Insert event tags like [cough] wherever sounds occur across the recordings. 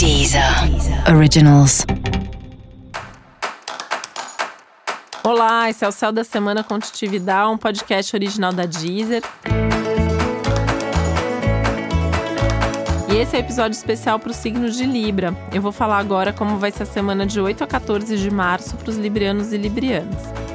Deezer Originals. Olá, esse é o Céu da Semana com um podcast original da Deezer. E esse é o episódio especial para o signo de Libra. Eu vou falar agora como vai ser a semana de 8 a 14 de março para os librianos e librianas.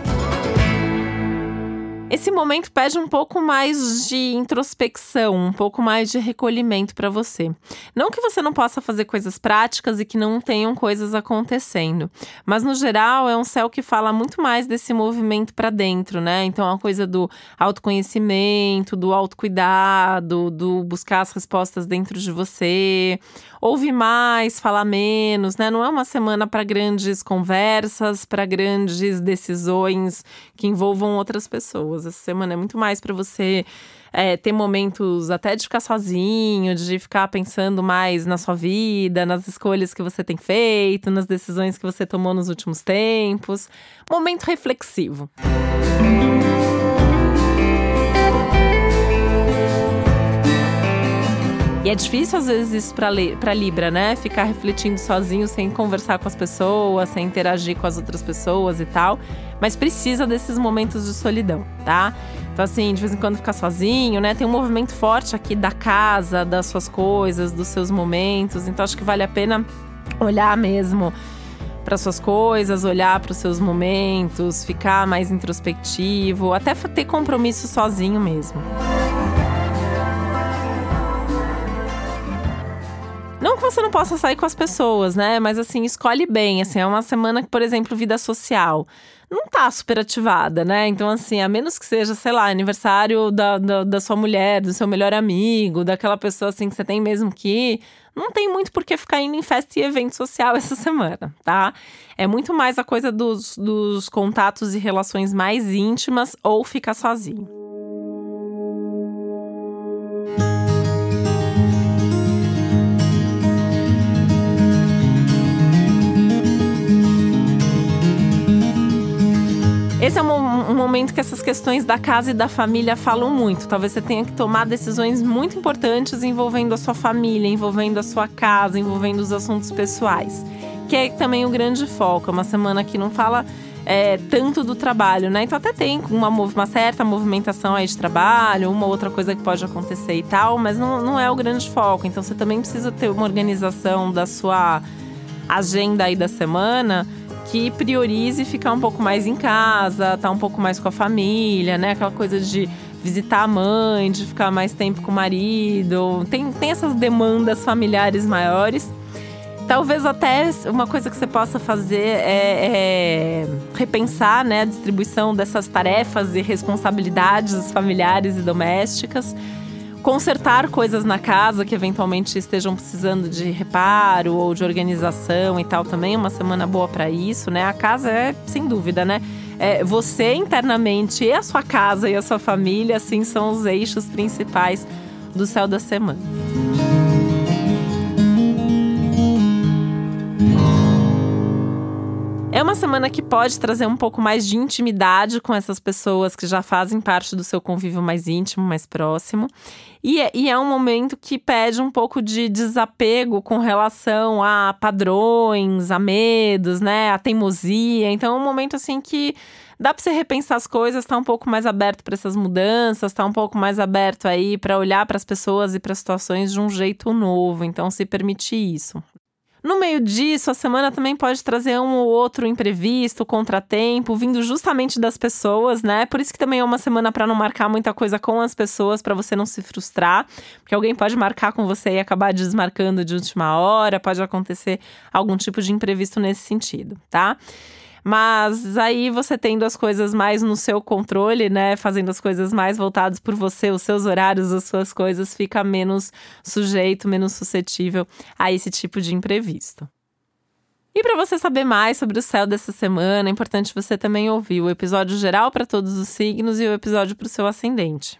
Esse momento pede um pouco mais de introspecção, um pouco mais de recolhimento para você. Não que você não possa fazer coisas práticas e que não tenham coisas acontecendo, mas no geral é um céu que fala muito mais desse movimento para dentro, né? Então a coisa do autoconhecimento, do autocuidado, do buscar as respostas dentro de você, ouvir mais, falar menos, né? Não é uma semana para grandes conversas, para grandes decisões que envolvam outras pessoas. Essa semana é muito mais para você é, ter momentos até de ficar sozinho, de ficar pensando mais na sua vida, nas escolhas que você tem feito, nas decisões que você tomou nos últimos tempos. Momento reflexivo. E é difícil, às vezes, isso para Libra, né? Ficar refletindo sozinho, sem conversar com as pessoas, sem interagir com as outras pessoas e tal. Mas precisa desses momentos de solidão, tá? Então, assim, de vez em quando ficar sozinho, né? Tem um movimento forte aqui da casa, das suas coisas, dos seus momentos. Então, acho que vale a pena olhar mesmo para suas coisas, olhar para os seus momentos, ficar mais introspectivo, até ter compromisso sozinho mesmo. Você não possa sair com as pessoas, né? Mas assim, escolhe bem. Assim, é uma semana que, por exemplo, vida social não tá super ativada, né? Então, assim, a menos que seja, sei lá, aniversário da, da, da, sua mulher, do seu melhor amigo, daquela pessoa assim que você tem mesmo que ir, não tem muito por que ficar indo em festa e evento social [laughs] essa semana, tá? É muito mais a coisa dos, dos contatos e relações mais íntimas ou ficar sozinho. Esse é um, um, momento que essas questões da casa e da família falam muito. Talvez você tenha que tomar decisões muito importantes envolvendo a sua família, envolvendo a sua casa, envolvendo os assuntos pessoais. Que é também o grande foco. É uma semana que não fala é, tanto do trabalho, né? Então até tem uma, uma, certa movimentação aí de trabalho, uma outra coisa que pode acontecer e tal, mas não, não é o grande foco. Então você também precisa ter uma organização da sua agenda aí da semana que priorize ficar um pouco mais em casa, estar tá um pouco mais com a família, né? Aquela coisa de visitar a mãe, de ficar mais tempo com o marido. Tem, tem essas demandas familiares maiores. Talvez até uma coisa que você possa fazer é, é, repensar né, a distribuição dessas tarefas e responsabilidades familiares e domésticas consertar coisas na casa que eventualmente estejam precisando de reparo ou de organização e tal também uma semana boa para isso, né? A casa é sem dúvida, né? É, você internamente e a sua casa e a sua família, assim, são os eixos principais do céu da semana. É uma semana que pode trazer um pouco mais de intimidade com essas pessoas que já fazem parte do seu convívio mais íntimo, mais próximo. E é, e é um momento que pede um pouco de desapego com relação a padrões, a medos, né? A teimosia. Então é um momento assim que dá para você repensar as coisas, tá um pouco mais aberto para essas mudanças, tá um pouco mais aberto aí para olhar para as pessoas e para situações de um jeito novo. Então se permitir isso. No meio disso, a semana também pode trazer um ou outro imprevisto, contratempo, vindo justamente das pessoas, né? Por isso que também é uma semana para não marcar muita coisa com as pessoas, para você não se frustrar, porque alguém pode marcar com você e acabar desmarcando de última hora, pode acontecer algum tipo de imprevisto nesse sentido, tá? Mas aí você tendo as coisas mais no seu controle, né? Fazendo as coisas mais voltadas por você, os seus horários, as suas coisas, fica menos sujeito, menos suscetível a esse tipo de imprevisto. E para você saber mais sobre o céu dessa semana, é importante você também ouvir o episódio geral para todos os signos e o episódio para o seu ascendente.